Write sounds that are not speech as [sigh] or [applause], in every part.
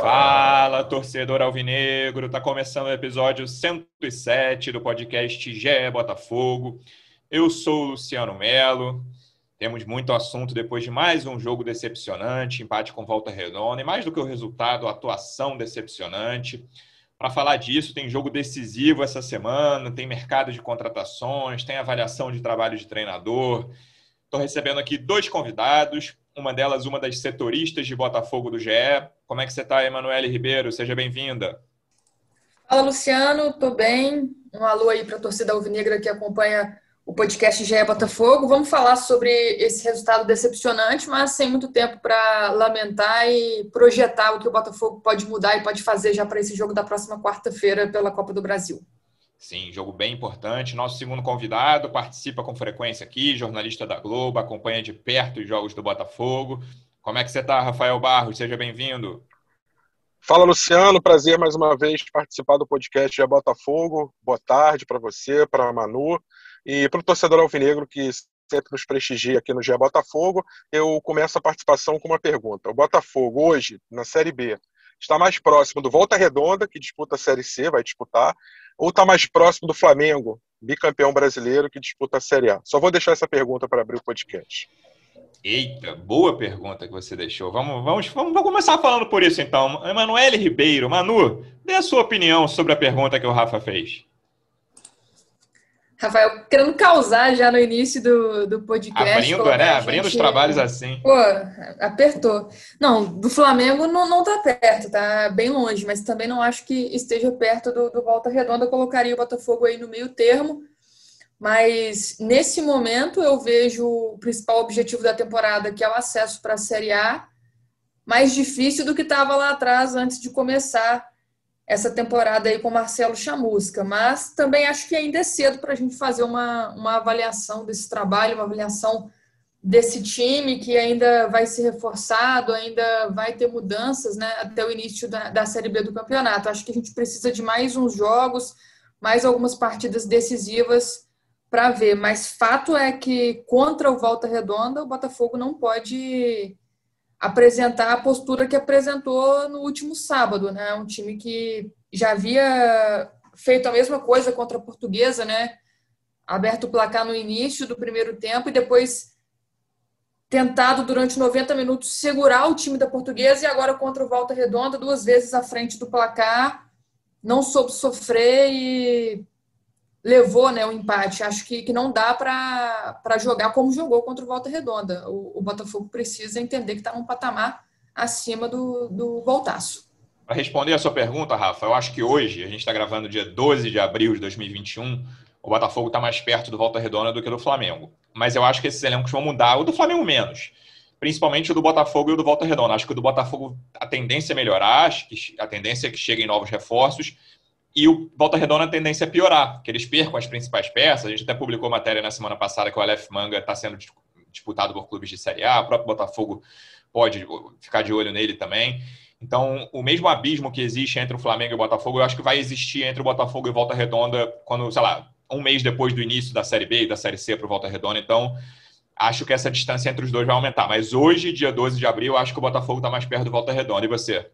Fala, torcedor alvinegro! Tá começando o episódio 107 do podcast GE Botafogo. Eu sou o Luciano Melo. Temos muito assunto depois de mais um jogo decepcionante, empate com volta redonda, e mais do que o resultado, atuação decepcionante. Para falar disso, tem jogo decisivo essa semana, tem mercado de contratações, tem avaliação de trabalho de treinador. Estou recebendo aqui dois convidados uma delas, uma das setoristas de Botafogo do GE. Como é que você está, Emanuele Ribeiro? Seja bem-vinda. Fala, Luciano. Estou bem. Um alô aí para a torcida alvinegra que acompanha o podcast GE Botafogo. Vamos falar sobre esse resultado decepcionante, mas sem muito tempo para lamentar e projetar o que o Botafogo pode mudar e pode fazer já para esse jogo da próxima quarta-feira pela Copa do Brasil. Sim, jogo bem importante. Nosso segundo convidado participa com frequência aqui, jornalista da Globo, acompanha de perto os jogos do Botafogo. Como é que você está, Rafael Barros? Seja bem-vindo. Fala, Luciano. Prazer mais uma vez participar do podcast de Botafogo. Boa tarde para você, para a Manu e para o torcedor alvinegro que sempre nos prestigia aqui no GE Botafogo. Eu começo a participação com uma pergunta. O Botafogo, hoje, na Série B, está mais próximo do Volta Redonda, que disputa a Série C, vai disputar, ou está mais próximo do Flamengo, bicampeão brasileiro, que disputa a Série A? Só vou deixar essa pergunta para abrir o podcast. Eita, boa pergunta que você deixou. Vamos, vamos, vamos, vamos começar falando por isso então. Emanuele Ribeiro, Manu, dê a sua opinião sobre a pergunta que o Rafa fez. Rafael, querendo causar já no início do, do podcast. Abrindo, né? Gente... Abrindo os trabalhos assim. Pô, apertou. Não, do Flamengo não, não tá perto, tá bem longe, mas também não acho que esteja perto do, do Volta Redonda. Eu colocaria o Botafogo aí no meio termo. Mas nesse momento eu vejo o principal objetivo da temporada, que é o acesso para a Série A, mais difícil do que estava lá atrás antes de começar essa temporada aí com Marcelo Chamusca, mas também acho que ainda é cedo para a gente fazer uma, uma avaliação desse trabalho, uma avaliação desse time que ainda vai ser reforçado, ainda vai ter mudanças né, até o início da, da Série B do campeonato. Acho que a gente precisa de mais uns jogos, mais algumas partidas decisivas para ver, mas fato é que contra o Volta Redonda, o Botafogo não pode apresentar a postura que apresentou no último sábado, né? Um time que já havia feito a mesma coisa contra a Portuguesa, né? Aberto o placar no início do primeiro tempo e depois tentado durante 90 minutos segurar o time da Portuguesa e agora contra o Volta Redonda, duas vezes à frente do placar, não soube sofrer e levou né, o empate. Acho que, que não dá para jogar como jogou contra o Volta Redonda. O, o Botafogo precisa entender que está num patamar acima do, do Voltaço. Para responder a sua pergunta, Rafa, eu acho que hoje, a gente está gravando dia 12 de abril de 2021, o Botafogo está mais perto do Volta Redonda do que do Flamengo. Mas eu acho que esses elencos vão mudar, o do Flamengo menos. Principalmente o do Botafogo e o do Volta Redonda. Acho que o do Botafogo a tendência é melhorar, acho que a tendência é que cheguem novos reforços e o Volta Redonda a tendência é piorar, que eles percam as principais peças. A gente até publicou matéria na semana passada que o Aleph Manga está sendo disputado por clubes de Série A, o próprio Botafogo pode ficar de olho nele também. Então, o mesmo abismo que existe entre o Flamengo e o Botafogo, eu acho que vai existir entre o Botafogo e Volta Redonda quando, sei lá, um mês depois do início da Série B e da Série C para o Volta Redonda. Então, acho que essa distância entre os dois vai aumentar. Mas hoje, dia 12 de abril, acho que o Botafogo está mais perto do Volta Redonda. E você?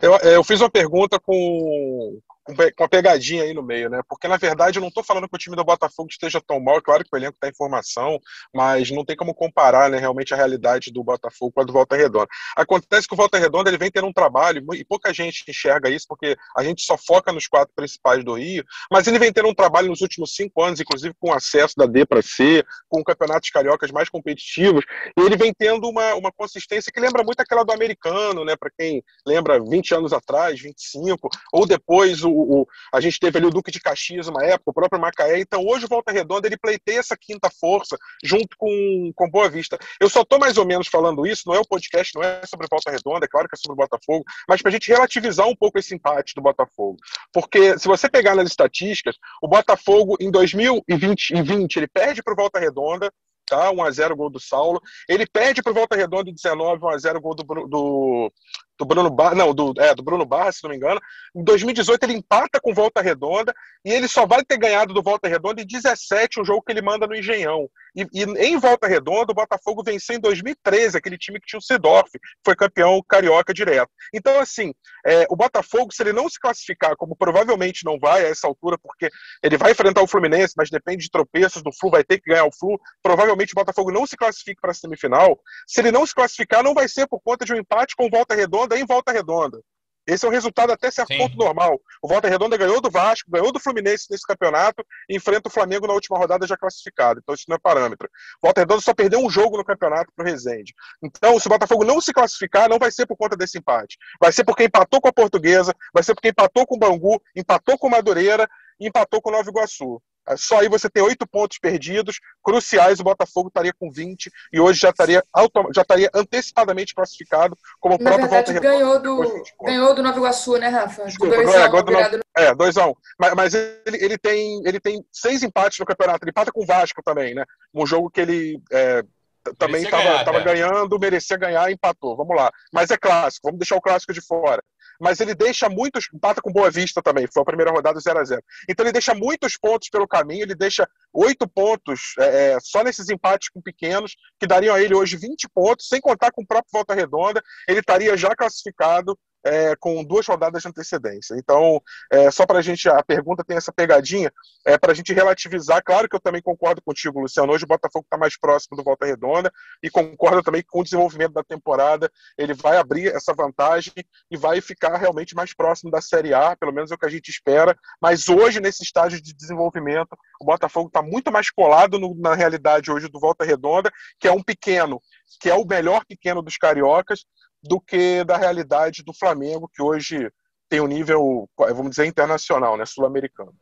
Eu, eu fiz uma pergunta com, com uma pegadinha aí no meio, né? Porque, na verdade, eu não estou falando que o time do Botafogo esteja tão mal, claro que o elenco está em formação, mas não tem como comparar, né, realmente a realidade do Botafogo com a do Volta Redonda. Acontece que o Volta Redonda ele vem tendo um trabalho, e pouca gente enxerga isso, porque a gente só foca nos quatro principais do Rio, mas ele vem tendo um trabalho nos últimos cinco anos, inclusive com acesso da D para C, com campeonatos cariocas mais competitivos, e ele vem tendo uma, uma consistência que lembra muito aquela do americano, né? Para quem lembra 20 anos atrás, 25, ou depois o o, o, a gente teve ali o Duque de Caxias uma época, o próprio Macaé. Então hoje o Volta Redonda ele pleiteia essa quinta força junto com, com Boa Vista. Eu só estou mais ou menos falando isso, não é o podcast, não é sobre Volta Redonda, é claro que é sobre o Botafogo, mas para a gente relativizar um pouco esse empate do Botafogo. Porque se você pegar nas estatísticas, o Botafogo em 2020 ele perde para o Volta Redonda, tá? 1x0 gol do Saulo. Ele perde para o Volta Redonda em 19, 1x0 gol do, do, do Bruno Barra, não, do, é, do Bruno Barra, se não me engano. Em 2018 ele empata com Volta Redonda e ele só vai ter ganhado do Volta Redonda em 17, um jogo que ele manda no Engenhão. E, e em Volta Redonda, o Botafogo venceu em 2013, aquele time que tinha o Sidorf, foi campeão carioca direto. Então, assim, é, o Botafogo, se ele não se classificar, como provavelmente não vai a essa altura, porque ele vai enfrentar o Fluminense, mas depende de tropeços do Flu, vai ter que ganhar o Flu, provavelmente o Botafogo não se classifique para a semifinal. Se ele não se classificar, não vai ser por conta de um empate com Volta Redonda Redonda em Volta Redonda. Esse é um resultado até certo Sim. ponto normal. O Volta Redonda ganhou do Vasco, ganhou do Fluminense nesse campeonato e enfrenta o Flamengo na última rodada já classificado. Então isso não é parâmetro. O Volta Redonda só perdeu um jogo no campeonato para o Resende. Então, se o Botafogo não se classificar, não vai ser por conta desse empate. Vai ser porque empatou com a Portuguesa, vai ser porque empatou com o Bangu, empatou com o Madureira e empatou com o Nova Iguaçu. É, só aí você tem oito pontos perdidos, cruciais, o Botafogo estaria com 20 e hoje já estaria, já estaria antecipadamente classificado como o Na próprio verdade, Volta ganhou do, ganhou do Nova Iguaçu, né, Rafa? Desculpa, dois é, do, é, 2x1. Um. Mas, mas ele, ele, tem, ele tem seis empates no campeonato, ele empata com o Vasco também, né? Um jogo que ele é, também estava é. ganhando, merecia ganhar empatou. Vamos lá. Mas é clássico, vamos deixar o clássico de fora mas ele deixa muitos. Empata com Boa Vista também, foi a primeira rodada 0 a 0 Então ele deixa muitos pontos pelo caminho, ele deixa oito pontos é, é, só nesses empates com pequenos, que dariam a ele hoje 20 pontos, sem contar com o próprio Volta Redonda, ele estaria já classificado é, com duas rodadas de antecedência. Então, é, só para a gente, a pergunta tem essa pegadinha, é para a gente relativizar. Claro que eu também concordo contigo, Luciano. Hoje o Botafogo está mais próximo do Volta Redonda e concordo também que com o desenvolvimento da temporada ele vai abrir essa vantagem e vai ficar realmente mais próximo da Série A, pelo menos é o que a gente espera. Mas hoje, nesse estágio de desenvolvimento, o Botafogo está muito mais colado no, na realidade hoje do Volta Redonda, que é um pequeno, que é o melhor pequeno dos cariocas, do que da realidade do Flamengo, que hoje tem um nível, vamos dizer, internacional, né, sul-americano.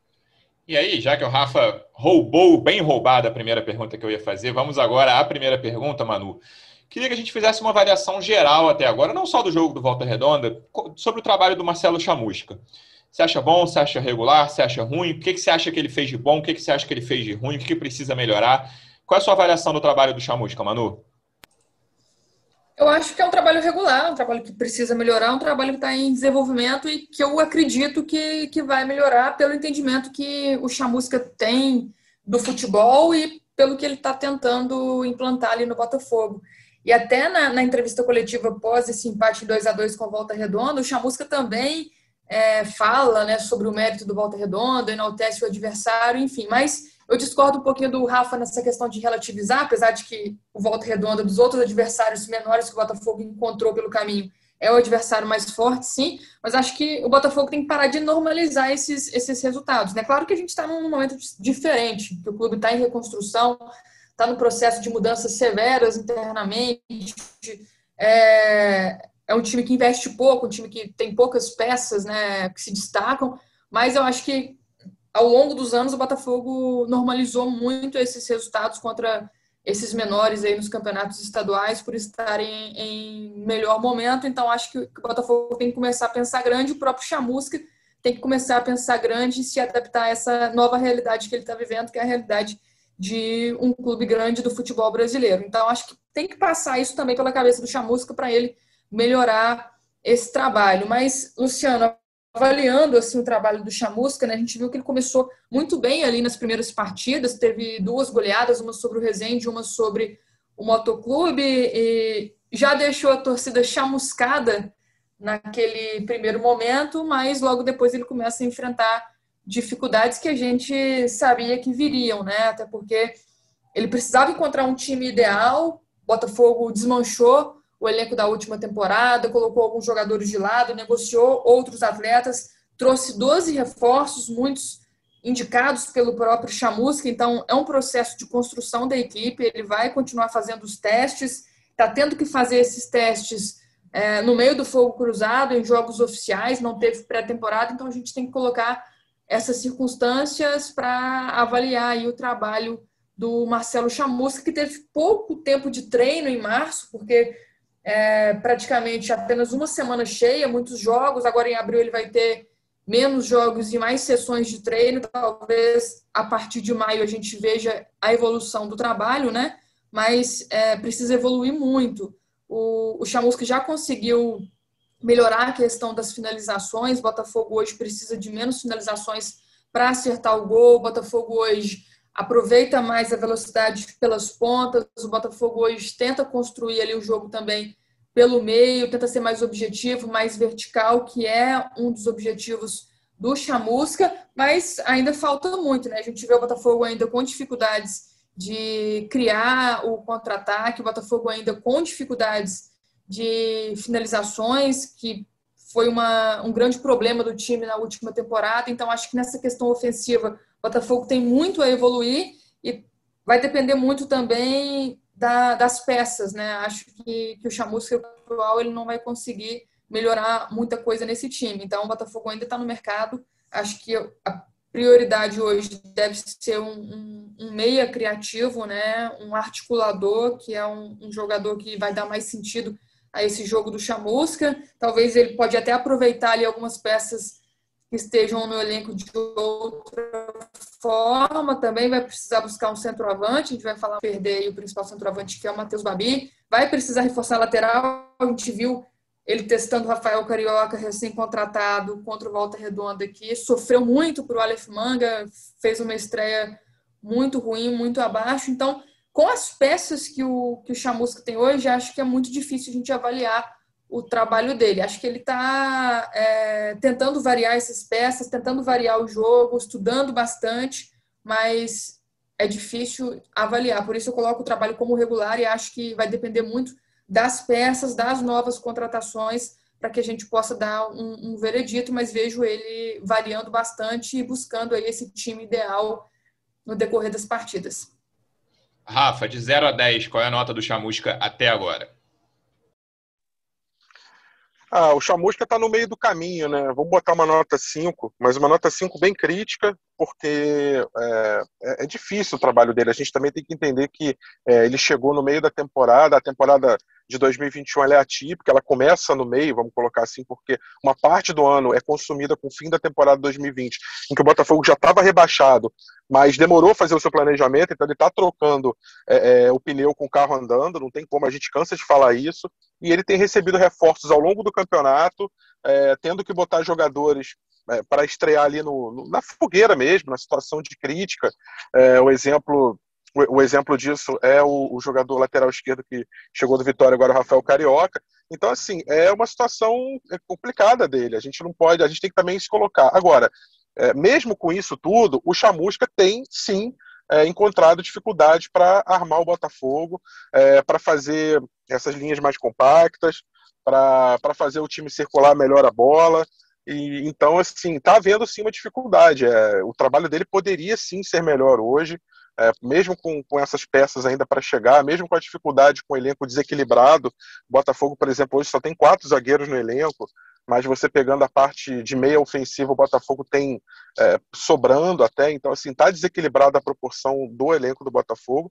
E aí, já que o Rafa roubou, bem roubada a primeira pergunta que eu ia fazer, vamos agora à primeira pergunta, Manu. Queria que a gente fizesse uma avaliação geral até agora, não só do jogo do Volta Redonda, sobre o trabalho do Marcelo Chamusca. Você acha bom, você acha regular, você acha ruim? O que, que você acha que ele fez de bom? O que, que você acha que ele fez de ruim? O que, que precisa melhorar? Qual é a sua avaliação do trabalho do Chamusca, Manu? Eu acho que é um trabalho regular, um trabalho que precisa melhorar, um trabalho que está em desenvolvimento e que eu acredito que, que vai melhorar pelo entendimento que o Chamusca tem do futebol e pelo que ele está tentando implantar ali no Botafogo. E até na, na, entrevista coletiva após esse empate 2 a 2 com a Volta Redonda, o Chamusca também é, fala né, sobre o mérito do Volta Redonda, enaltece o adversário, enfim, mas eu discordo um pouquinho do Rafa nessa questão de relativizar, apesar de que o Volta Redonda dos outros adversários menores que o Botafogo encontrou pelo caminho é o adversário mais forte, sim, mas acho que o Botafogo tem que parar de normalizar esses, esses resultados. Né? Claro que a gente está num momento diferente, que o clube está em reconstrução, está no processo de mudanças severas internamente, é, é um time que investe pouco, um time que tem poucas peças né, que se destacam, mas eu acho que ao longo dos anos, o Botafogo normalizou muito esses resultados contra esses menores aí nos campeonatos estaduais por estarem em melhor momento. Então, acho que o Botafogo tem que começar a pensar grande, o próprio Chamusca tem que começar a pensar grande e se adaptar a essa nova realidade que ele está vivendo, que é a realidade de um clube grande do futebol brasileiro. Então, acho que tem que passar isso também pela cabeça do Chamusca para ele melhorar esse trabalho. Mas, Luciano, avaliando assim o trabalho do Chamusca, né, a gente viu que ele começou muito bem ali nas primeiras partidas, teve duas goleadas, uma sobre o Resende, uma sobre o Motoclube, e já deixou a torcida chamuscada naquele primeiro momento, mas logo depois ele começa a enfrentar dificuldades que a gente sabia que viriam, né? Até porque ele precisava encontrar um time ideal, Botafogo desmanchou o elenco da última temporada, colocou alguns jogadores de lado, negociou outros atletas, trouxe 12 reforços, muitos indicados pelo próprio Chamusca, então é um processo de construção da equipe, ele vai continuar fazendo os testes, está tendo que fazer esses testes é, no meio do fogo cruzado, em jogos oficiais, não teve pré-temporada, então a gente tem que colocar essas circunstâncias para avaliar aí o trabalho do Marcelo Chamusca, que teve pouco tempo de treino em março, porque é, praticamente apenas uma semana cheia, muitos jogos. Agora em abril ele vai ter menos jogos e mais sessões de treino. Talvez a partir de maio a gente veja a evolução do trabalho, né? Mas é, precisa evoluir muito. O, o Chamusca já conseguiu melhorar a questão das finalizações. Botafogo hoje precisa de menos finalizações para acertar o gol. Botafogo hoje aproveita mais a velocidade pelas pontas. O Botafogo hoje tenta construir ali o jogo também pelo meio, tenta ser mais objetivo, mais vertical, que é um dos objetivos do Chamusca, mas ainda falta muito, né? A gente vê o Botafogo ainda com dificuldades de criar o contra-ataque, o Botafogo ainda com dificuldades de finalizações, que foi uma, um grande problema do time na última temporada. Então, acho que nessa questão ofensiva, Botafogo tem muito a evoluir e vai depender muito também da, das peças, né? Acho que, que o Chamusca atual ele não vai conseguir melhorar muita coisa nesse time. Então, o Botafogo ainda está no mercado. Acho que a prioridade hoje deve ser um, um, um meia criativo, né? Um articulador, que é um, um jogador que vai dar mais sentido a esse jogo do Chamusca. Talvez ele pode até aproveitar ali algumas peças que estejam no elenco de outra forma. Também vai precisar buscar um centroavante. A gente vai falar perder o principal centroavante, que é o Matheus Babi. Vai precisar reforçar a lateral. A gente viu ele testando o Rafael Carioca, recém-contratado, contra o Volta Redonda aqui. Sofreu muito para o Aleph Manga, fez uma estreia muito ruim, muito abaixo. Então, com as peças que o, que o Chamusca tem hoje, acho que é muito difícil a gente avaliar o trabalho dele. Acho que ele está é, tentando variar essas peças, tentando variar o jogo, estudando bastante, mas é difícil avaliar. Por isso eu coloco o trabalho como regular e acho que vai depender muito das peças, das novas contratações, para que a gente possa dar um, um, veredito, mas vejo ele variando bastante e buscando aí esse time ideal no decorrer das partidas. Rafa, de 0 a 10, qual é a nota do Chamusca até agora? Ah, o Chamusca está no meio do caminho, né? Vamos botar uma nota 5, mas uma nota 5 bem crítica, porque é, é, é, difícil o trabalho dele. A gente também tem que entender que é, ele chegou no meio da temporada, a temporada de 2021 é atípica, ela começa no meio, vamos colocar assim, porque uma parte do ano é consumida com o fim da temporada 2020, em que o Botafogo já estava rebaixado, mas demorou a fazer o seu planejamento, então ele está trocando é, é, o pneu com o carro andando, não tem como, a gente cansa de falar isso, e ele tem recebido reforços ao longo do campeonato, é, tendo que botar jogadores é, para estrear ali no, no, na fogueira mesmo, na situação de crítica. É, o exemplo o, exemplo disso é o, o, jogador lateral esquerdo que chegou do Vitória agora, o Rafael Carioca. Então, assim, é uma situação é, complicada dele. A gente não pode, a gente tem que também se colocar. Agora, é, mesmo com isso tudo, o Chamusca tem sim é, encontrado dificuldade para armar o Botafogo, é, para fazer essas linhas mais compactas, para fazer o time circular melhor a bola. E, então, assim, está havendo sim uma dificuldade. É, o trabalho dele poderia sim ser melhor hoje é, mesmo com, com essas peças ainda para chegar, mesmo com a dificuldade com o elenco desequilibrado, Botafogo, por exemplo, hoje só tem quatro zagueiros no elenco, mas você pegando a parte de meia ofensiva, o Botafogo tem é, sobrando até, então assim, está desequilibrada a proporção do elenco do Botafogo,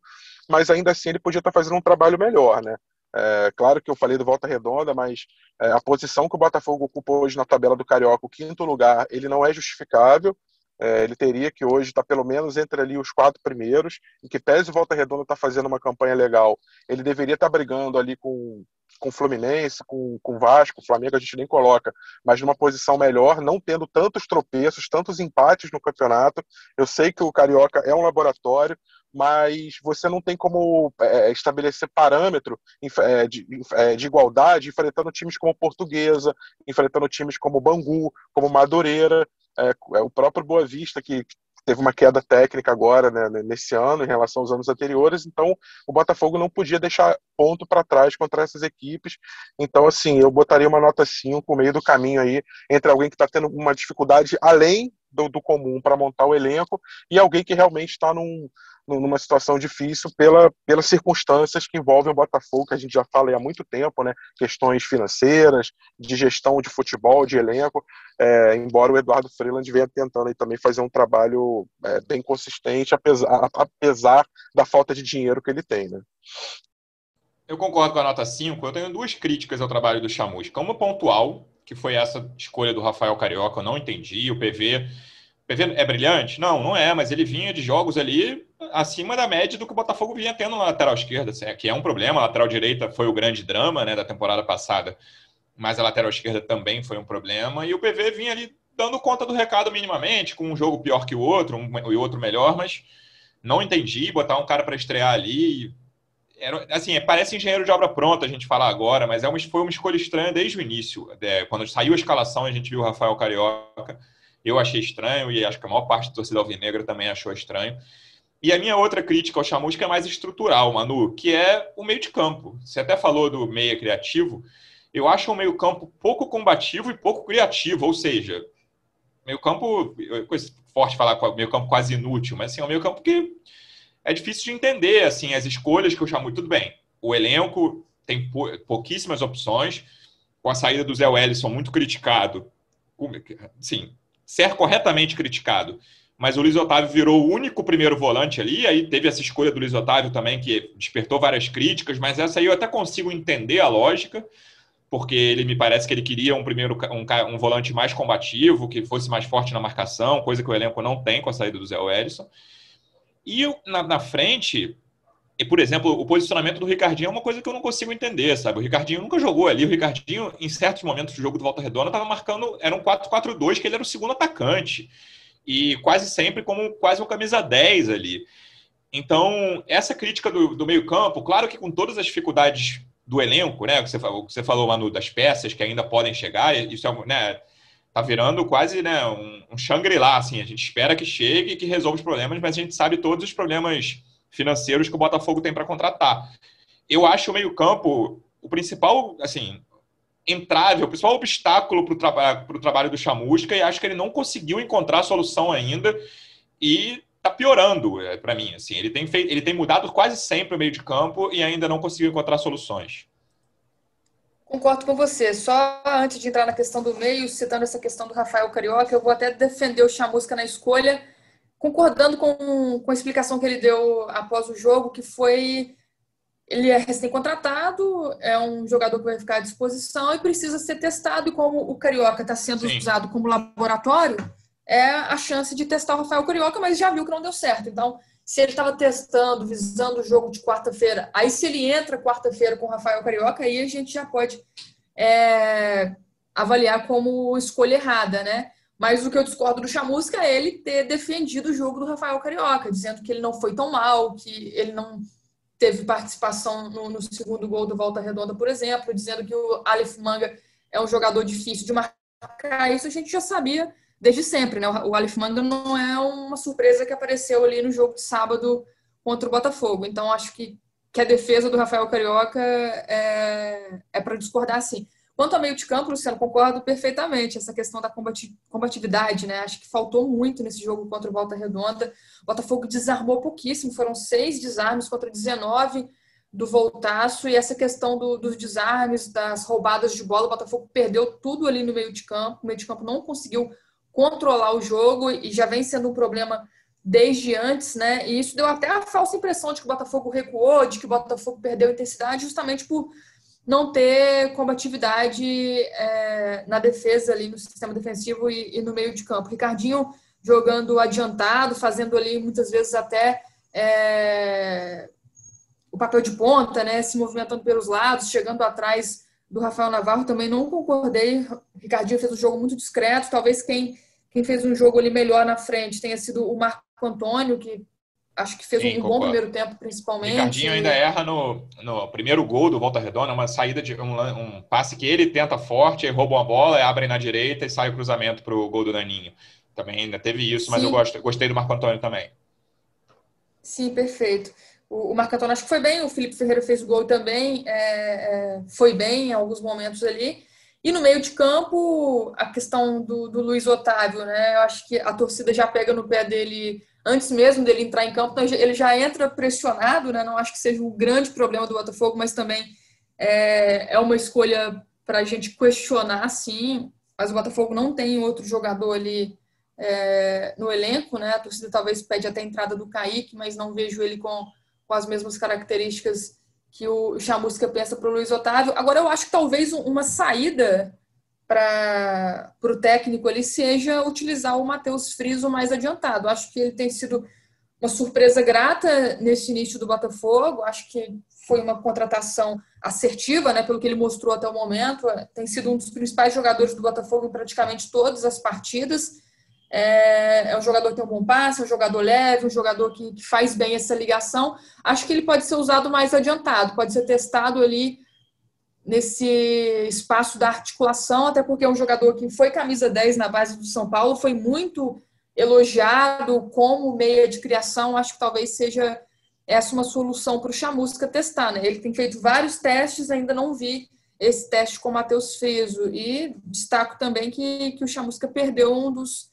mas ainda assim ele podia estar tá fazendo um trabalho melhor, né? É, claro que eu falei do Volta Redonda, mas é, a posição que o Botafogo ocupa hoje na tabela do Carioca, o quinto lugar, ele não é justificável. É, ele teria que hoje estar tá pelo menos entre ali os quatro primeiros, em que pese o Volta Redonda está fazendo uma campanha legal, ele deveria estar tá brigando ali com com Fluminense, com, com Vasco, Flamengo a gente nem coloca, mas numa posição melhor, não tendo tantos tropeços, tantos empates no campeonato. Eu sei que o Carioca é um laboratório, mas você não tem como é, estabelecer parâmetro é, de, é, de, igualdade enfrentando times como Portuguesa, enfrentando times como Bangu, como Madureira, é, é, o próprio Boa Vista, que teve uma queda técnica agora, né, nesse ano, em relação aos anos anteriores, então o Botafogo não podia deixar ponto para trás contra essas equipes. Então, assim, eu botaria uma nota 5 no meio do caminho aí, entre alguém que está tendo uma dificuldade além do, do comum para montar o elenco e alguém que realmente está num, numa situação difícil pela, pelas circunstâncias que envolvem o Botafogo, que a gente já fala há muito tempo, né? Questões financeiras, de gestão de futebol, de elenco, é, embora o Eduardo Freeland venha tentando aí também fazer um trabalho é, bem consistente, apesar, apesar da falta de dinheiro que ele tem, né? Eu concordo com a nota 5. Eu tenho duas críticas ao trabalho do Chamusca. Uma pontual, que foi essa escolha do Rafael Carioca, eu não entendi. O PV PV é brilhante? Não, não é, mas ele vinha de jogos ali acima da média do que o Botafogo vinha tendo na lateral esquerda, assim, que é um problema. A lateral direita foi o grande drama né, da temporada passada, mas a lateral esquerda também foi um problema. E o PV vinha ali dando conta do recado minimamente, com um jogo pior que o outro, um e outro melhor, mas não entendi botar um cara para estrear ali. Era, assim, parece engenheiro de obra pronta a gente falar agora, mas é uma, foi uma escolha estranha desde o início. É, quando saiu a escalação, a gente viu o Rafael Carioca eu achei estranho e acho que a maior parte da torcida alvinegra também achou estranho. E a minha outra crítica ao Chamusca é mais estrutural, Manu, que é o meio de campo. Você até falou do meia criativo. Eu acho o meio campo pouco combativo e pouco criativo, ou seja, meio campo, coisa forte falar meio campo quase inútil, mas assim, é um meio campo que é difícil de entender, assim, as escolhas que o Chamusca... Tudo bem, o elenco tem pouquíssimas opções, com a saída do Zé Wellison muito criticado, sim, ser corretamente criticado. Mas o Luiz Otávio virou o único primeiro volante ali, aí teve essa escolha do Luiz Otávio também, que despertou várias críticas, mas essa aí eu até consigo entender a lógica, porque ele me parece que ele queria um primeiro um, um volante mais combativo, que fosse mais forte na marcação, coisa que o elenco não tem com a saída do Zé Wellison. E na, na frente, e, por exemplo, o posicionamento do Ricardinho é uma coisa que eu não consigo entender, sabe? O Ricardinho nunca jogou ali. O Ricardinho, em certos momentos do jogo do Volta Redonda, estava marcando. Era um 4-4-2, que ele era o segundo atacante. E quase sempre como quase um camisa 10 ali. Então, essa crítica do, do meio-campo, claro que com todas as dificuldades do elenco, né? O que você falou, que você falou Manu, das peças que ainda podem chegar, isso é, né? Tá virando quase né, um, um Shangri-La, assim. A gente espera que chegue e que resolva os problemas, mas a gente sabe todos os problemas financeiros que o Botafogo tem para contratar. Eu acho o meio-campo o principal, assim, entrave, o principal obstáculo para o traba trabalho do Chamusca e acho que ele não conseguiu encontrar solução ainda e está piorando é, para mim. Assim, ele tem feito, ele tem mudado quase sempre o meio de campo e ainda não conseguiu encontrar soluções. Concordo com você. Só antes de entrar na questão do meio, citando essa questão do Rafael Carioca, eu vou até defender o Chamusca na escolha concordando com, com a explicação que ele deu após o jogo, que foi ele é recém-contratado, é um jogador que vai ficar à disposição e precisa ser testado. E como o Carioca está sendo Sim. usado como laboratório, é a chance de testar o Rafael Carioca, mas já viu que não deu certo. Então, se ele estava testando, visando o jogo de quarta-feira, aí se ele entra quarta-feira com o Rafael Carioca, aí a gente já pode é, avaliar como escolha errada, né? Mas o que eu discordo do Chamusca é ele ter defendido o jogo do Rafael Carioca, dizendo que ele não foi tão mal, que ele não teve participação no, no segundo gol do Volta Redonda, por exemplo, dizendo que o Aleph Manga é um jogador difícil de marcar. Isso a gente já sabia desde sempre, né? O Aleph Manga não é uma surpresa que apareceu ali no jogo de sábado contra o Botafogo. Então, acho que, que a defesa do Rafael Carioca é, é para discordar, sim. Quanto ao meio de campo, Luciano, concordo perfeitamente. Essa questão da combatividade, né? Acho que faltou muito nesse jogo contra o Volta Redonda. O Botafogo desarmou pouquíssimo, foram seis desarmes contra 19 do Voltaço. E essa questão do, dos desarmes, das roubadas de bola, o Botafogo perdeu tudo ali no meio de campo. O meio de campo não conseguiu controlar o jogo e já vem sendo um problema desde antes, né? E isso deu até a falsa impressão de que o Botafogo recuou, de que o Botafogo perdeu intensidade, justamente por não ter combatividade é, na defesa ali no sistema defensivo e, e, no meio de campo. Ricardinho jogando adiantado, fazendo ali muitas vezes até é, o papel de ponta, né, se movimentando pelos lados, chegando atrás do Rafael Navarro, também não concordei. Ricardinho fez um jogo muito discreto, talvez quem, quem fez um jogo ali melhor na frente tenha sido o Marco Antônio, que acho que fez Sim, um concordo. bom primeiro tempo, principalmente. Ricardinho ainda erra no, no primeiro gol do Volta Redonda, uma saída de um, um passe que ele tenta forte, aí rouba uma bola, abre na direita e sai o cruzamento para o gol do Daninho. Também ainda teve isso, mas Sim. eu gosto, gostei do Marco Antônio também. Sim, perfeito. O, o Marco Antônio acho que foi bem, o Felipe Ferreira fez o gol também, é, é, foi bem em alguns momentos ali. E no meio de campo, a questão do, do Luiz Otávio, né? Eu acho que a torcida já pega no pé dele antes mesmo dele entrar em campo, então ele já entra pressionado, né? Não acho que seja um grande problema do Botafogo, mas também é, é uma escolha para a gente questionar, sim. Mas o Botafogo não tem outro jogador ali é, no elenco, né? A torcida talvez pede até a entrada do Kaique, mas não vejo ele com, com as mesmas características que o Chamusca pensa para o Luiz Otávio. Agora, eu acho que talvez uma saída para o técnico ali seja utilizar o Matheus Friso mais adiantado. Acho que ele tem sido uma surpresa grata nesse início do Botafogo. Acho que foi uma contratação assertiva, né, pelo que ele mostrou até o momento. Tem sido um dos principais jogadores do Botafogo em praticamente todas as partidas. É, é um jogador que tem um bom passe, é um jogador leve, um jogador que, que faz bem essa ligação. Acho que ele pode ser usado mais adiantado, pode ser testado ali nesse espaço da articulação, até porque é um jogador que foi camisa 10 na base do São Paulo, foi muito elogiado como meia de criação. Acho que talvez seja essa uma solução para o Chamusca testar. Né? Ele tem feito vários testes, ainda não vi esse teste com o Matheus Feso. E destaco também que, que o Chamusca perdeu um dos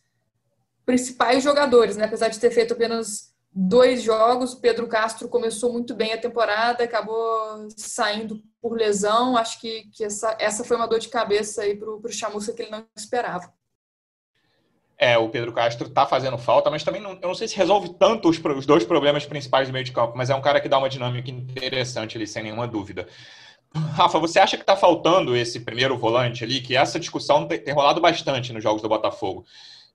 principais jogadores, né? Apesar de ter feito apenas dois jogos, o Pedro Castro começou muito bem a temporada, acabou saindo por lesão. Acho que, que essa, essa foi uma dor de cabeça aí para o Chamusca que ele não esperava. É, o Pedro Castro tá fazendo falta, mas também não, eu não sei se resolve tanto os, os dois problemas principais do meio de campo, mas é um cara que dá uma dinâmica interessante ali, sem nenhuma dúvida. Rafa, você acha que está faltando esse primeiro volante ali? Que essa discussão tem, tem rolado bastante nos jogos do Botafogo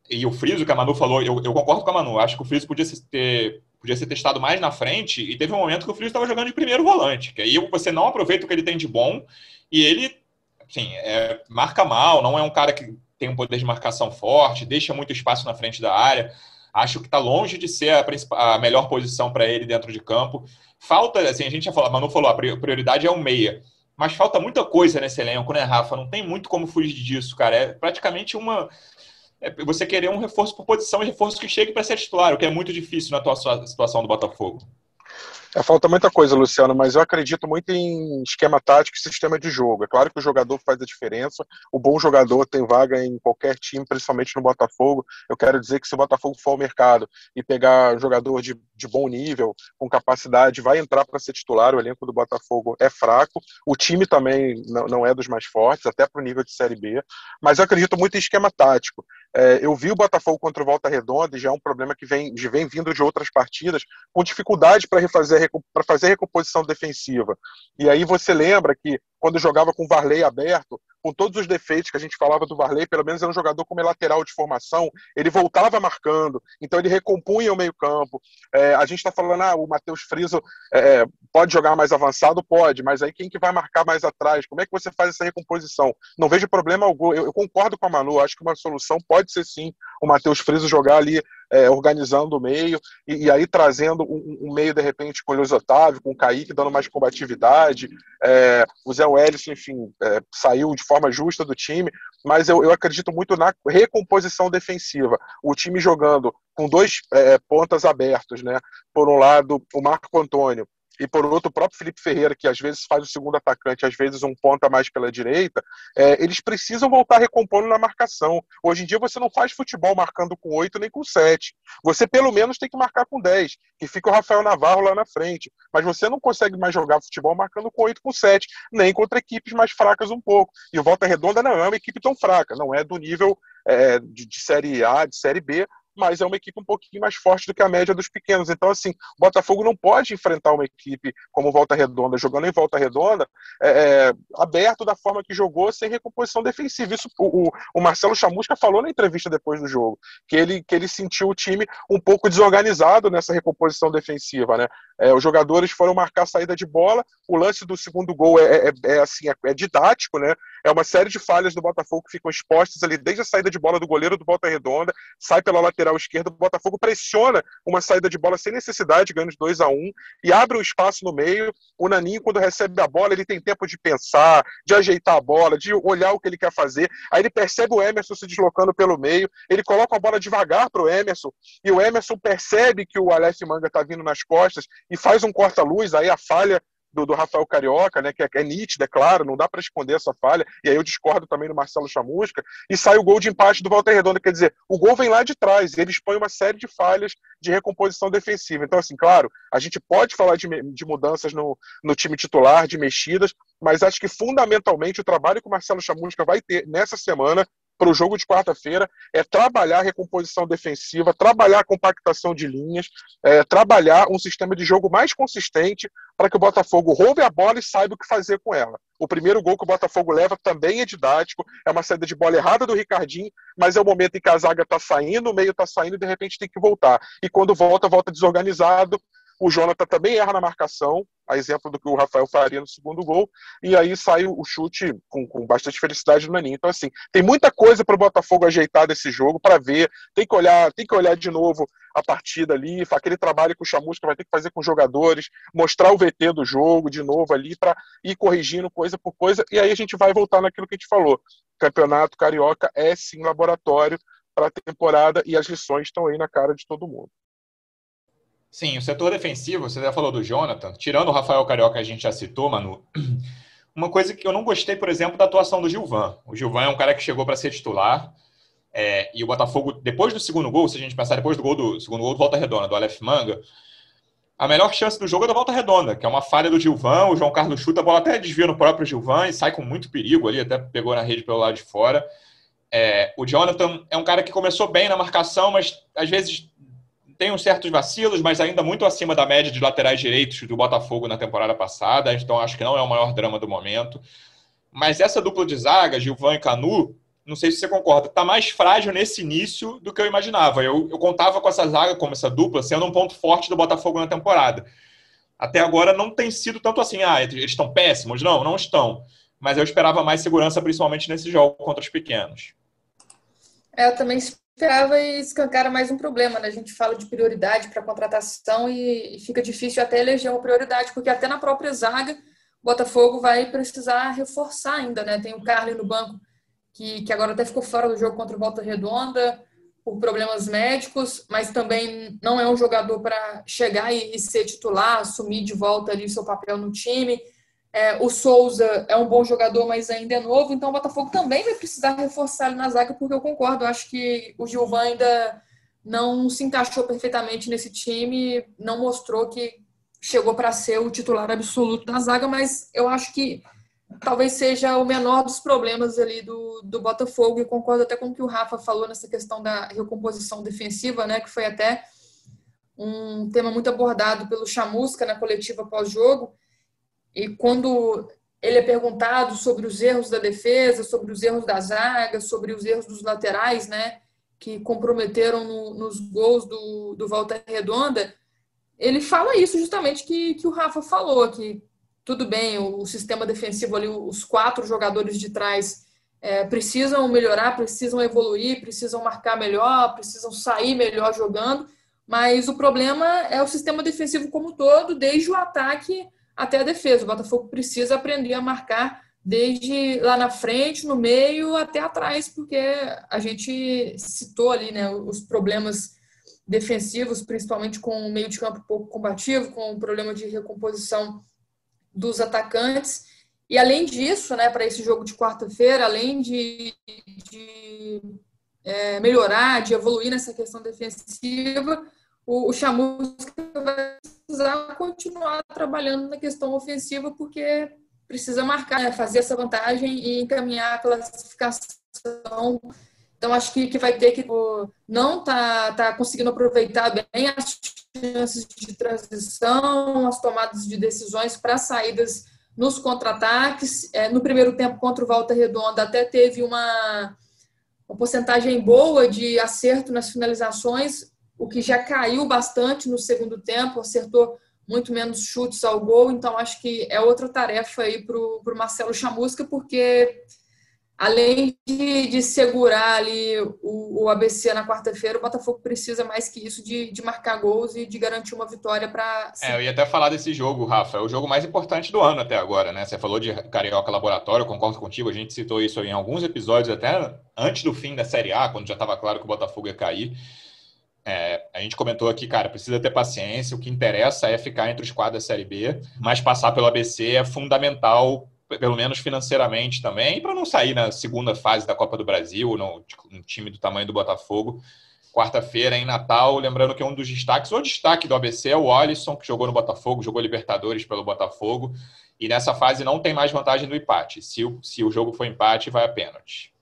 e o Friso que a Manu falou, eu, eu concordo com a Manu, acho que o Friso podia ser, ter, podia ser testado mais na frente, e teve um momento que o Friso estava jogando de primeiro volante, que aí você não aproveita o que ele tem de bom, e ele, assim, é, marca mal, não é um cara que tem um poder de marcação forte, deixa muito espaço na frente da área, acho que está longe de ser a, a melhor posição para ele dentro de campo. Falta, assim, a gente já falou, a Manu falou, a prioridade é o meia, mas falta muita coisa nesse elenco, né, Rafa? Não tem muito como fugir disso, cara. É praticamente uma é você querer um reforço por posição e reforço que chegue para ser titular, o que é muito difícil na atual situação do Botafogo. É, falta muita coisa, Luciano, mas eu acredito muito em esquema tático e sistema de jogo. É claro que o jogador faz a diferença. O bom jogador tem vaga em qualquer time, principalmente no Botafogo. Eu quero dizer que se o Botafogo for ao mercado e pegar jogador de, de bom nível, com capacidade, vai entrar para ser titular. O elenco do Botafogo é fraco. O time também não, não é dos mais fortes, até para o nível de Série B. Mas eu acredito muito em esquema tático. É, eu vi o Botafogo contra o Volta Redonda e já é um problema que vem, vem vindo de outras partidas, com dificuldade para fazer a recomposição defensiva. E aí você lembra que quando jogava com o Varley aberto, com todos os defeitos que a gente falava do Varley, pelo menos era um jogador como lateral de formação, ele voltava marcando, então ele recompunha o meio-campo. É, a gente está falando, ah, o Matheus Friso é, pode jogar mais avançado? Pode, mas aí quem que vai marcar mais atrás? Como é que você faz essa recomposição? Não vejo problema algum. Eu, eu concordo com a Manu, acho que uma solução pode ser sim o Matheus Friso jogar ali é, organizando o meio e, e aí trazendo um, um, meio, de repente, com o Luiz Otávio, com o Kaique, dando mais combatividade. É, o Zé Wellison, enfim, é, saiu de forma justa do time, mas eu, eu acredito muito na recomposição defensiva. O time jogando com dois é, pontas abertos, né? Por um lado, o Marco Antônio e por outro, o próprio Felipe Ferreira, que às vezes faz o segundo atacante, às vezes um ponta mais pela direita, é, eles precisam voltar recompondo na marcação. Hoje em dia você não faz futebol marcando com oito nem com sete. Você pelo menos tem que marcar com dez, que fica o Rafael Navarro lá na frente. Mas você não consegue mais jogar futebol marcando com oito com sete, nem contra equipes mais fracas um pouco. E o Volta Redonda não é uma equipe tão fraca, não é do nível é, de, de Série A, de Série B, mas é uma equipe um pouquinho mais forte do que a média dos pequenos. Então, assim, o Botafogo não pode enfrentar uma equipe como Volta Redonda, jogando em Volta Redonda, é, é, aberto da forma que jogou, sem recomposição defensiva. Isso o, o, o, Marcelo Chamusca falou na entrevista depois do jogo, que ele, que ele sentiu o time um pouco desorganizado nessa recomposição defensiva. Né? É, os jogadores foram marcar a saída de bola, o lance do segundo gol é, é, é assim, é, é didático, né? É uma série de falhas do Botafogo que ficam expostas ali desde a saída de bola do goleiro do Volta Redonda, sai pela lateral esquerdo, o Botafogo pressiona uma saída de bola sem necessidade, ganhando de 2 a 1 um, e abre um espaço no meio. O Naninho, quando recebe a bola, ele tem tempo de pensar, de ajeitar a bola, de olhar o que ele quer fazer. Aí ele percebe o Emerson se deslocando pelo meio, ele coloca a bola devagar para o Emerson, e o Emerson percebe que o Aleph Manga está vindo nas costas e faz um corta-luz, aí a falha do, do, Rafael Carioca, né, que é, é nítida, é claro, não dá para esconder essa falha, e aí eu discordo também do Marcelo Chamusca, e sai o gol de empate do Walter Redondo, quer dizer, o gol vem lá de trás, e ele expõe uma série de falhas de recomposição defensiva. Então, assim, claro, a gente pode falar de, de mudanças no, no time titular, de mexidas, mas acho que fundamentalmente o trabalho que o Marcelo Chamusca vai ter nessa semana para o jogo de quarta-feira é trabalhar a recomposição defensiva, trabalhar a compactação de linhas, é, trabalhar um sistema de jogo mais consistente para que o Botafogo roube a bola e saiba o que fazer com ela. O primeiro gol que o Botafogo leva também é didático, é uma saída de bola errada do Ricardinho, mas é o momento em que a zaga está saindo, o meio está saindo e de repente tem que voltar. E quando volta, volta desorganizado, o Jonathan também erra na marcação, a exemplo do que o Rafael faria no segundo gol, e aí sai o chute com, com bastante felicidade do Naninho. Então, assim, tem muita coisa para o Botafogo ajeitar desse jogo para ver. Tem que olhar, tem que olhar de novo a partida ali, aquele trabalho que o Chamusca vai ter que fazer com os jogadores, mostrar o VT do jogo de novo ali para ir corrigindo coisa por coisa, e aí a gente vai voltar naquilo que a gente falou. Campeonato Carioca é sim laboratório para a temporada e as lições estão aí na cara de todo mundo. Sim, o setor defensivo, você já falou do Jonathan, tirando o Rafael Carioca, a gente já citou, Manu. [clears throat] Uma coisa que eu não gostei, por exemplo, da atuação do Gilvan. O Gilvan é um cara que chegou para ser titular. É, e o Botafogo, depois do segundo gol, se a gente pensar depois do gol do segundo gol do Volta Redonda, do Aleph Manga, a melhor chance do jogo é da Volta Redonda, que é uma falha do Gilvan. O João Carlos chuta, a bola até desvia no próprio Gilvan e sai com muito perigo ali, até pegou na rede pelo lado de fora. É, o Jonathan é um cara que começou bem na marcação, mas às vezes tem uns certos vacilos, mas ainda muito acima da média de laterais direitos do Botafogo na temporada passada, então acho que não é o maior drama do momento. Mas essa dupla de zaga, Gilvan e Canu, não sei se você concorda, está mais frágil nesse início do que eu imaginava. Eu, eu contava com essa zaga, como essa dupla, sendo um ponto forte do Botafogo na temporada. Até agora não tem sido tanto assim, ah, eles estão péssimos. Não, não estão. Mas eu esperava mais segurança, principalmente nesse jogo contra os pequenos. É, eu também esperava e escancara mais um problema, né? A gente fala de prioridade para contratação e, fica difícil até eleger uma prioridade, porque até na própria zaga, o Botafogo vai precisar reforçar ainda, né? Tem o Carlos no banco, que, que agora até ficou fora do jogo contra o Volta Redonda por problemas médicos, mas também não é um jogador para chegar e, e ser titular, assumir de volta ali o seu papel no time. É, o Souza é um bom jogador, mas ainda é novo, então o Botafogo também vai precisar reforçar ele na zaga, porque eu concordo, eu acho que o Gilvan ainda não se encaixou perfeitamente nesse time, não mostrou que chegou para ser o titular absoluto da zaga, mas eu acho que talvez seja o menor dos problemas ali do, do Botafogo, e concordo até com o que o Rafa falou nessa questão da recomposição defensiva, né, que foi até um tema muito abordado pelo Chamusca na coletiva pós-jogo, e quando ele é perguntado sobre os erros da defesa, sobre os erros da zaga, sobre os erros dos laterais, né, que comprometeram no, nos gols do, do Volta Redonda, ele fala isso justamente que, que o Rafa falou, que tudo bem, o, o sistema defensivo ali, os quatro jogadores de trás é, precisam melhorar, precisam evoluir, precisam marcar melhor, precisam sair melhor jogando, mas o problema é o sistema defensivo como um todo, desde o ataque até a defesa. O Botafogo precisa aprender a marcar desde lá na frente, no meio, até atrás, porque a gente citou ali né, os problemas defensivos, principalmente com o meio de campo pouco combativo, com o problema de recomposição dos atacantes. E além disso, né, para esse jogo de quarta-feira, além de, de é, melhorar, de evoluir nessa questão defensiva, o, o Chamusca vai precisar continuar trabalhando na questão ofensiva, porque precisa marcar, né, fazer essa vantagem e encaminhar a classificação. Então, acho que, que vai ter que não tá, tá conseguindo aproveitar bem as chances de transição, as tomadas de decisões para saídas nos contra-ataques. É, no primeiro tempo contra o Volta Redonda, até teve uma, uma porcentagem boa de acerto nas finalizações, o que já caiu bastante no segundo tempo, acertou muito menos chutes ao gol, então acho que é outra tarefa aí para o Marcelo Chamusca, porque além de, de segurar ali o, o ABC na quarta-feira, o Botafogo precisa mais que isso de, de marcar gols e de garantir uma vitória para. É, eu ia até falar desse jogo, Rafa. É o jogo mais importante do ano até agora, né? Você falou de Carioca Laboratório, concordo contigo, a gente citou isso em alguns episódios, até antes do fim da Série A, quando já estava claro que o Botafogo ia cair. É, a gente comentou aqui, cara, precisa ter paciência. O que interessa é ficar entre os quadros da Série B, mas passar pelo ABC é fundamental, pelo menos financeiramente também, para não sair na segunda fase da Copa do Brasil, no, um time do tamanho do Botafogo. Quarta-feira em Natal, lembrando que um dos destaques, o destaque do ABC é o Alisson, que jogou no Botafogo, jogou Libertadores pelo Botafogo, e nessa fase não tem mais vantagem do empate. Se o, se o jogo for empate, vai a pênalti.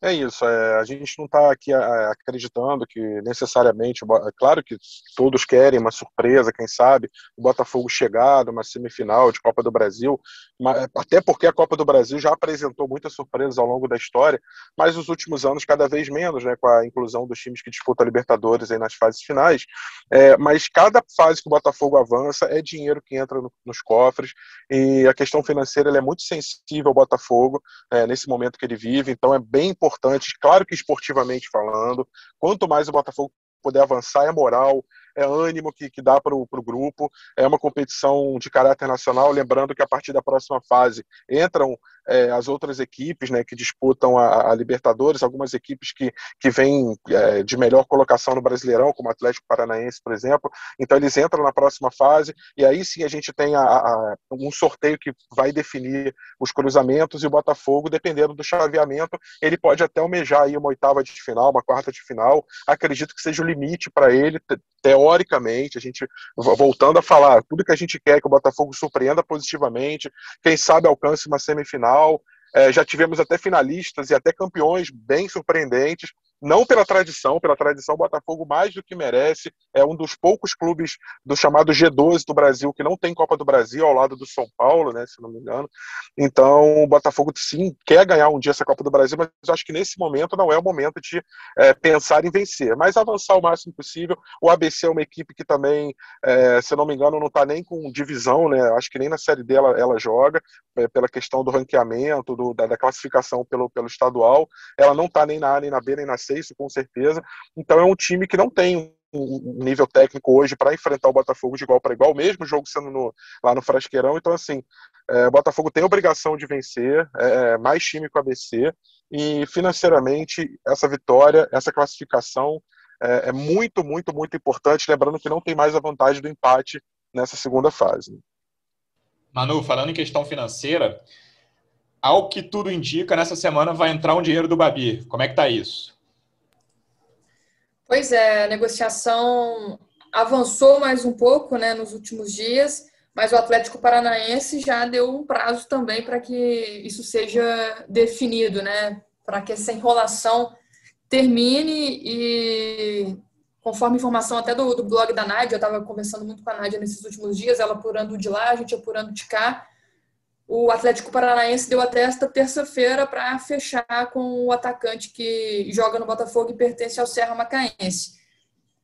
É isso, é, a gente não está aqui a, acreditando que necessariamente, é claro que todos querem uma surpresa, quem sabe, o Botafogo chegar numa semifinal de Copa do Brasil, até porque a Copa do Brasil já apresentou muitas surpresas ao longo da história, mas nos últimos anos cada vez menos, né, com a inclusão dos times que disputam a Libertadores aí nas fases finais, é, mas cada fase que o Botafogo avança é dinheiro que entra no, nos cofres, e a questão financeira é muito sensível ao Botafogo é, nesse momento que ele vive, então é bem importante claro que esportivamente falando. Quanto mais o Botafogo poder avançar, é moral, é ânimo que, que dá para o grupo. É uma competição de caráter nacional. Lembrando que a partir da próxima fase entram é, as outras equipes né, que disputam a, a, Libertadores, algumas equipes que, que vêm é, de melhor colocação no Brasileirão, como o Atlético Paranaense, por exemplo. Então eles entram na próxima fase e aí sim a gente tem a, a, um sorteio que vai definir os cruzamentos e o Botafogo, dependendo do chaveamento, ele pode até almejar aí uma oitava de final, uma quarta de final. Acredito que seja o limite para ele, teoricamente, a gente voltando a falar, tudo que a gente quer é que o Botafogo surpreenda positivamente, quem sabe alcance uma semifinal. É, já tivemos até finalistas e até campeões bem surpreendentes não pela tradição, pela tradição, o Botafogo mais do que merece, é um dos poucos clubes do chamado G12 do Brasil que não tem Copa do Brasil, ao lado do São Paulo, né, se não me engano. Então, o Botafogo sim quer ganhar um dia essa Copa do Brasil, mas acho que nesse momento não é o momento de é, pensar em vencer, mas avançar o máximo possível. O ABC é uma equipe que também, é, se não me engano, não está nem com divisão, né, acho que nem na Série D ela, ela joga, é, pela questão do ranqueamento, do, da, da, classificação pelo, pelo estadual, ela não está nem na A, nem na B, nem na C, isso com certeza. Então é um time que não tem um nível técnico hoje para enfrentar o Botafogo de igual para igual, mesmo jogo sendo no, lá no Frasqueirão. Então, assim, é, o Botafogo tem obrigação de vencer, é, é mais time com o ABC, e financeiramente, essa vitória, essa classificação é, é, muito, muito, muito importante. Lembrando que não tem mais a vantagem do empate nessa segunda fase. Manu, falando em questão financeira, ao que tudo indica, nessa semana vai entrar um dinheiro do Babi. Como é que tá isso? Pois é, a negociação avançou mais um pouco né, nos últimos dias, mas o Atlético Paranaense já deu um prazo também para que isso seja definido, né? Para que essa enrolação termine e conforme informação até do, do blog da Nádia, eu estava conversando muito com a Nádia nesses últimos dias, ela apurando de lá, a gente apurando de cá, o Atlético Paranaense deu até esta terça-feira para fechar com o atacante que joga no Botafogo e pertence ao Serra Macaense.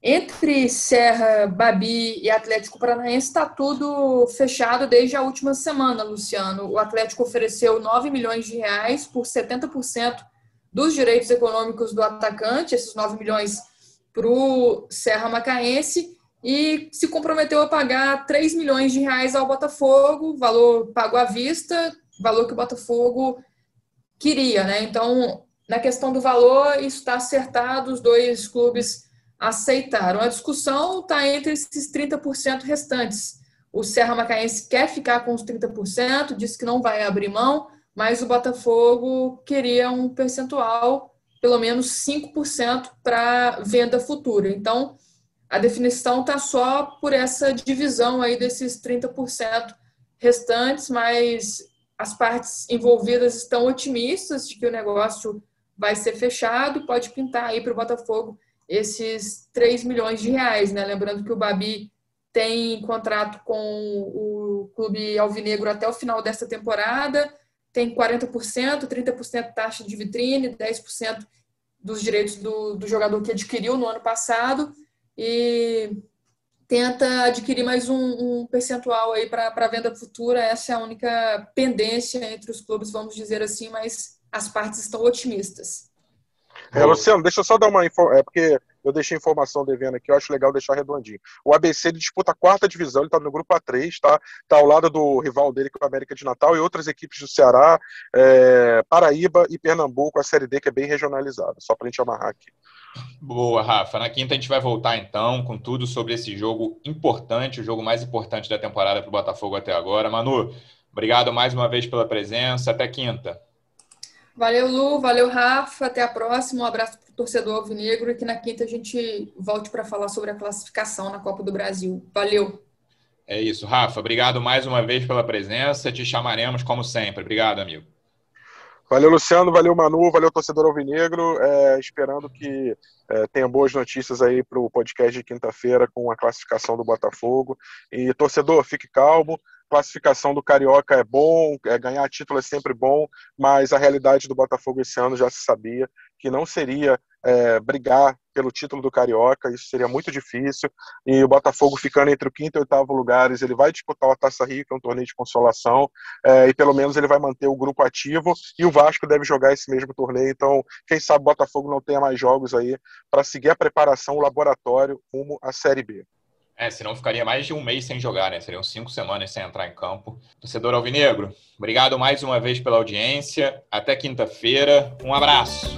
Entre Serra, Babi e Atlético Paranaense está tudo fechado desde a última semana, Luciano. O Atlético ofereceu 9 milhões de reais por 70% dos direitos econômicos do atacante, esses 9 milhões para o Serra Macaense, e se comprometeu a pagar 3 milhões de reais ao Botafogo, valor pago à vista, valor que o Botafogo queria, né? Então, na questão do valor, isso está acertado, os dois clubes aceitaram. A discussão está entre esses 30% restantes. O Serra Macaense quer ficar com os 30%, disse que não vai abrir mão, mas o Botafogo queria um percentual, pelo menos 5% para venda futura. Então, a definição está só por essa divisão aí desses 30% restantes, mas as partes envolvidas estão otimistas de que o negócio vai ser fechado, pode pintar aí para o Botafogo esses 3 milhões de reais, né? Lembrando que o Babi tem contrato com o clube alvinegro até o final desta temporada, tem 40%, 30% taxa de vitrine, 10% dos direitos do, do jogador que adquiriu no ano passado e tenta adquirir mais um, um percentual aí para venda futura. Essa é a única pendência entre os clubes, vamos dizer assim, mas as partes estão otimistas. É, Luciano, deixa eu só dar uma informação. É porque eu deixei informação devendo aqui, eu acho legal deixar redondinho. O ABC disputa a quarta divisão, ele está no grupo A3, tá? Tá ao lado do rival dele, que é o América de Natal, e outras equipes do Ceará, é, Paraíba e Pernambuco, a Série D, que é bem regionalizada, só para a gente amarrar aqui. Boa, Rafa. Na quinta a gente vai voltar então com tudo sobre esse jogo importante, o jogo mais importante da temporada para o Botafogo até agora. Manu, obrigado mais uma vez pela presença. Até quinta. Valeu, Lu. Valeu, Rafa. Até a próxima. Um abraço para o torcedor alvinegro e que na quinta a gente volte para falar sobre a classificação na Copa do Brasil. Valeu. É isso, Rafa. Obrigado mais uma vez pela presença. Te chamaremos como sempre. Obrigado, amigo. Valeu, Luciano, valeu, Manu, valeu, torcedor Alvinegro. É, esperando que é, tenha boas notícias aí para o podcast de quinta-feira com a classificação do Botafogo. E, torcedor, fique calmo. Classificação do Carioca é bom, é, ganhar título é sempre bom, mas a realidade do Botafogo esse ano já se sabia que não seria é, brigar pelo título do Carioca, isso seria muito difícil. E o Botafogo ficando entre o quinto e o oitavo lugares, ele vai disputar a Taça Rio, que é um torneio de consolação, é, e pelo menos ele vai manter o grupo ativo. E o Vasco deve jogar esse mesmo torneio. Então, quem sabe o Botafogo não tenha mais jogos aí para seguir a preparação, o laboratório rumo à Série B. É, senão ficaria mais de um mês sem jogar, né? Seriam cinco semanas sem entrar em campo. Torcedor Alvinegro, obrigado mais uma vez pela audiência. Até quinta-feira. Um abraço.